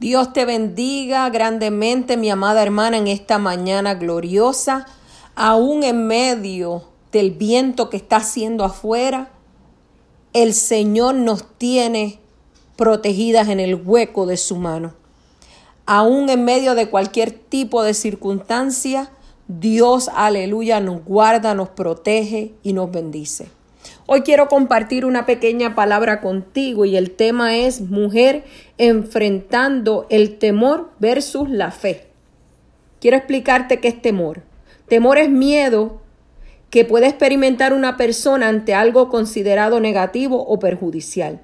Dios te bendiga grandemente, mi amada hermana, en esta mañana gloriosa, aún en medio del viento que está haciendo afuera. El Señor nos tiene protegidas en el hueco de su mano. Aún en medio de cualquier tipo de circunstancia, Dios, aleluya, nos guarda, nos protege y nos bendice. Hoy quiero compartir una pequeña palabra contigo y el tema es mujer enfrentando el temor versus la fe. Quiero explicarte qué es temor. Temor es miedo que puede experimentar una persona ante algo considerado negativo o perjudicial.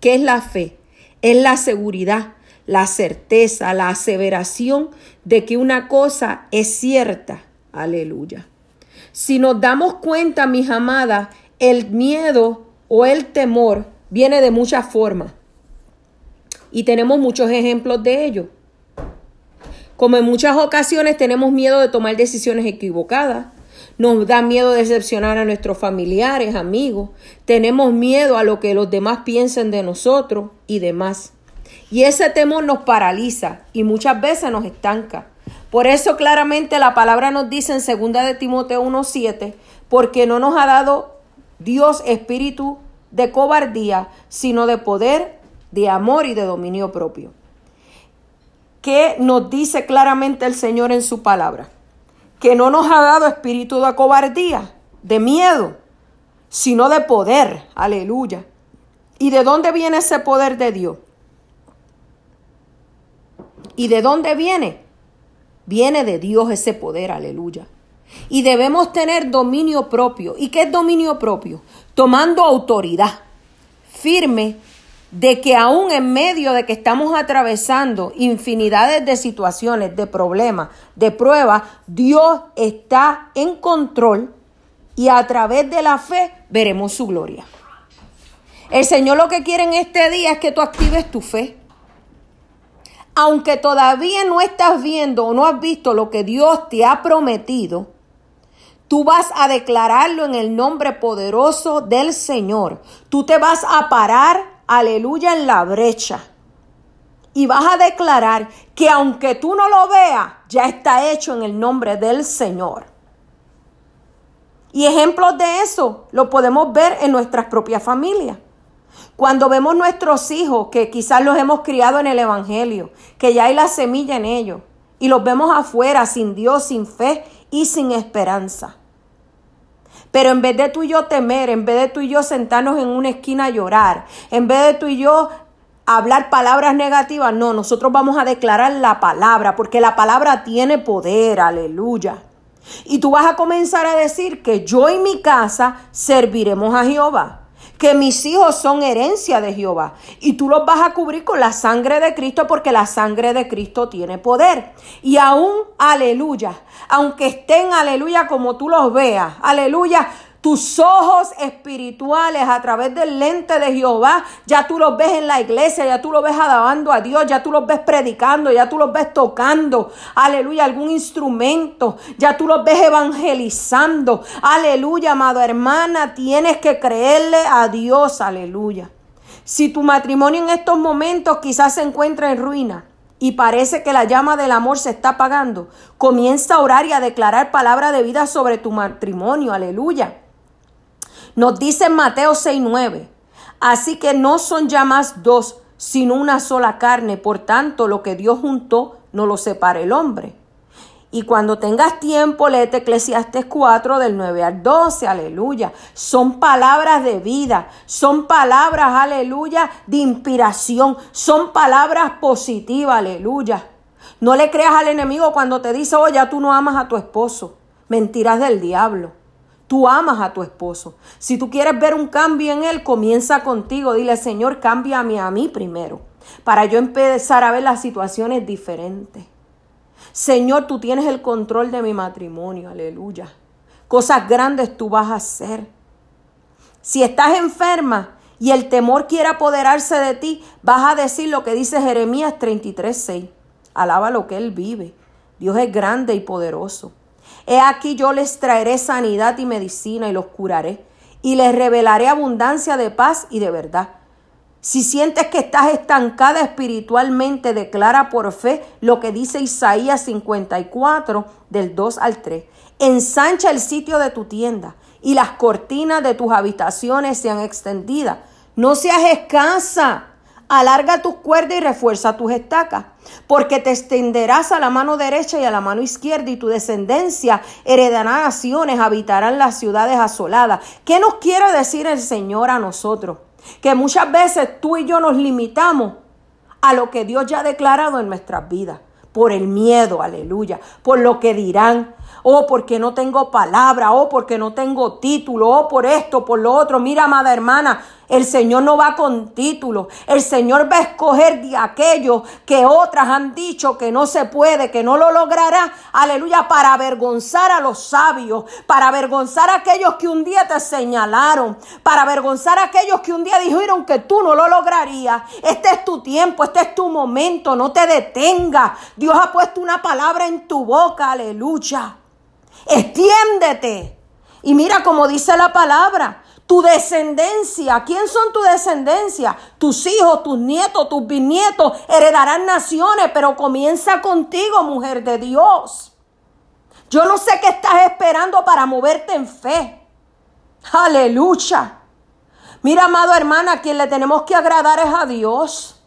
¿Qué es la fe? Es la seguridad, la certeza, la aseveración de que una cosa es cierta. Aleluya. Si nos damos cuenta, mis amadas, el miedo o el temor viene de muchas formas. Y tenemos muchos ejemplos de ello. Como en muchas ocasiones tenemos miedo de tomar decisiones equivocadas, nos da miedo decepcionar a nuestros familiares, amigos, tenemos miedo a lo que los demás piensen de nosotros y demás. Y ese temor nos paraliza y muchas veces nos estanca. Por eso claramente la palabra nos dice en 2 de Timoteo 1:7, porque no nos ha dado Dios espíritu de cobardía, sino de poder, de amor y de dominio propio. ¿Qué nos dice claramente el Señor en su palabra? Que no nos ha dado espíritu de cobardía, de miedo, sino de poder. Aleluya. ¿Y de dónde viene ese poder de Dios? ¿Y de dónde viene? Viene de Dios ese poder, aleluya. Y debemos tener dominio propio. ¿Y qué es dominio propio? Tomando autoridad firme de que aún en medio de que estamos atravesando infinidades de situaciones, de problemas, de pruebas, Dios está en control y a través de la fe veremos su gloria. El Señor lo que quiere en este día es que tú actives tu fe. Aunque todavía no estás viendo o no has visto lo que Dios te ha prometido, Tú vas a declararlo en el nombre poderoso del Señor. Tú te vas a parar, aleluya, en la brecha. Y vas a declarar que aunque tú no lo veas, ya está hecho en el nombre del Señor. Y ejemplos de eso lo podemos ver en nuestras propias familias. Cuando vemos nuestros hijos, que quizás los hemos criado en el Evangelio, que ya hay la semilla en ellos, y los vemos afuera sin Dios, sin fe y sin esperanza. Pero en vez de tú y yo temer, en vez de tú y yo sentarnos en una esquina a llorar, en vez de tú y yo hablar palabras negativas, no, nosotros vamos a declarar la palabra, porque la palabra tiene poder, aleluya. Y tú vas a comenzar a decir que yo y mi casa serviremos a Jehová que mis hijos son herencia de Jehová y tú los vas a cubrir con la sangre de Cristo porque la sangre de Cristo tiene poder. Y aún, aleluya, aunque estén, aleluya, como tú los veas, aleluya, tus ojos espirituales a través del lente de Jehová, ya tú los ves en la iglesia, ya tú los ves alabando a Dios, ya tú los ves predicando, ya tú los ves tocando, aleluya, algún instrumento, ya tú los ves evangelizando, aleluya, amado hermana, tienes que creerle a Dios, aleluya. Si tu matrimonio en estos momentos quizás se encuentra en ruina, y parece que la llama del amor se está apagando, comienza a orar y a declarar palabra de vida sobre tu matrimonio, aleluya. Nos dice Mateo 6:9, así que no son ya más dos, sino una sola carne, por tanto lo que Dios juntó no lo separa el hombre. Y cuando tengas tiempo, léete Eclesiastes 4 del 9 al 12, aleluya. Son palabras de vida, son palabras, aleluya, de inspiración, son palabras positivas, aleluya. No le creas al enemigo cuando te dice, oye, tú no amas a tu esposo. Mentiras del diablo. Tú amas a tu esposo. Si tú quieres ver un cambio en él, comienza contigo. Dile, Señor, cámbiame a mí primero, para yo empezar a ver las situaciones diferentes. Señor, tú tienes el control de mi matrimonio, aleluya. Cosas grandes tú vas a hacer. Si estás enferma y el temor quiere apoderarse de ti, vas a decir lo que dice Jeremías 33:6. Alaba lo que él vive. Dios es grande y poderoso. He aquí yo les traeré sanidad y medicina y los curaré, y les revelaré abundancia de paz y de verdad. Si sientes que estás estancada espiritualmente, declara por fe lo que dice Isaías 54 del 2 al 3. Ensancha el sitio de tu tienda y las cortinas de tus habitaciones sean extendidas. No seas escasa. Alarga tus cuerdas y refuerza tus estacas, porque te extenderás a la mano derecha y a la mano izquierda, y tu descendencia heredará naciones, habitarán las ciudades asoladas. ¿Qué nos quiere decir el Señor a nosotros? Que muchas veces tú y yo nos limitamos a lo que Dios ya ha declarado en nuestras vidas, por el miedo, aleluya, por lo que dirán, o porque no tengo palabra, o porque no tengo título, o por esto, por lo otro. Mira, amada hermana, el Señor no va con títulos. El Señor va a escoger de aquellos que otras han dicho que no se puede, que no lo logrará. Aleluya, para avergonzar a los sabios, para avergonzar a aquellos que un día te señalaron, para avergonzar a aquellos que un día dijeron que tú no lo lograrías. Este es tu tiempo, este es tu momento, no te detengas. Dios ha puesto una palabra en tu boca, aleluya. Extiéndete. Y mira como dice la palabra, tu descendencia. ¿Quién son tu descendencia? Tus hijos, tus nietos, tus bisnietos heredarán naciones, pero comienza contigo, mujer de Dios. Yo no sé qué estás esperando para moverte en fe. Aleluya. Mira, amado hermana, quien le tenemos que agradar es a Dios.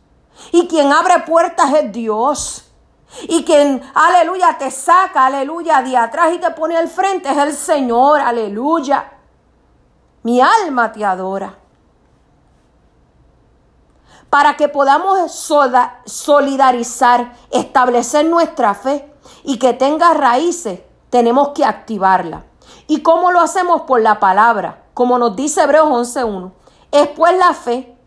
Y quien abre puertas es Dios. Y quien, aleluya, te saca, aleluya, de atrás y te pone al frente es el Señor, aleluya. Mi alma te adora. Para que podamos solidarizar, establecer nuestra fe y que tenga raíces, tenemos que activarla. ¿Y cómo lo hacemos? Por la palabra, como nos dice Hebreos 11.1. Es pues la fe,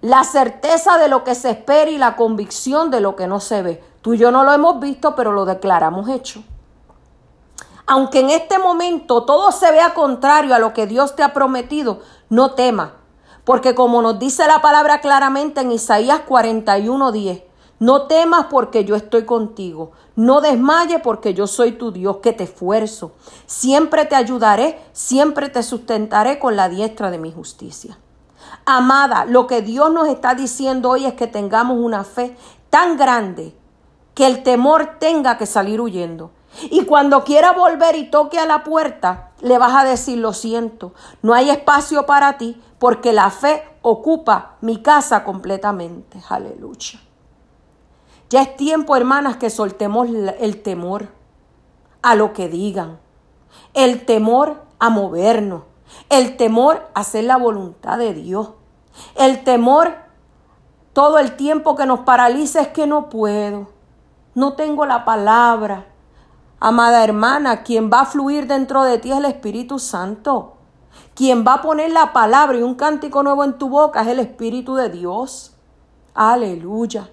la certeza de lo que se espera y la convicción de lo que no se ve. Tú y yo no lo hemos visto, pero lo declaramos hecho aunque en este momento todo se vea contrario a lo que Dios te ha prometido, no tema, porque como nos dice la palabra claramente en Isaías 41:10, no temas porque yo estoy contigo, no desmaye porque yo soy tu Dios que te esfuerzo, siempre te ayudaré, siempre te sustentaré con la diestra de mi justicia. Amada, lo que Dios nos está diciendo hoy es que tengamos una fe tan grande que el temor tenga que salir huyendo y cuando quiera volver y toque a la puerta, le vas a decir, lo siento, no hay espacio para ti porque la fe ocupa mi casa completamente. Aleluya. Ya es tiempo, hermanas, que soltemos el temor a lo que digan, el temor a movernos, el temor a hacer la voluntad de Dios, el temor todo el tiempo que nos paraliza es que no puedo, no tengo la palabra, Amada hermana, quien va a fluir dentro de ti es el Espíritu Santo. Quien va a poner la palabra y un cántico nuevo en tu boca es el Espíritu de Dios. Aleluya.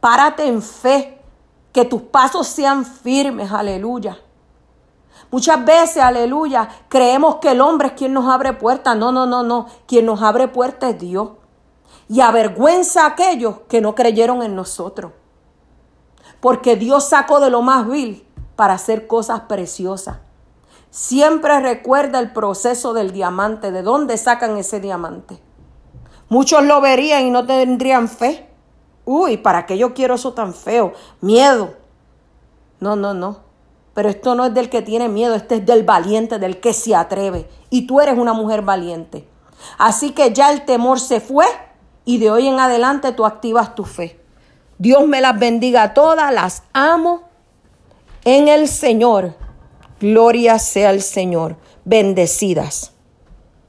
Párate en fe, que tus pasos sean firmes, aleluya. Muchas veces, aleluya, creemos que el hombre es quien nos abre puertas. No, no, no, no. Quien nos abre puertas es Dios. Y avergüenza a aquellos que no creyeron en nosotros. Porque Dios sacó de lo más vil para hacer cosas preciosas. Siempre recuerda el proceso del diamante, de dónde sacan ese diamante. Muchos lo verían y no tendrían fe. Uy, ¿para qué yo quiero eso tan feo? Miedo. No, no, no. Pero esto no es del que tiene miedo, este es del valiente, del que se atreve. Y tú eres una mujer valiente. Así que ya el temor se fue y de hoy en adelante tú activas tu fe. Dios me las bendiga a todas, las amo en el Señor. Gloria sea el Señor. Bendecidas.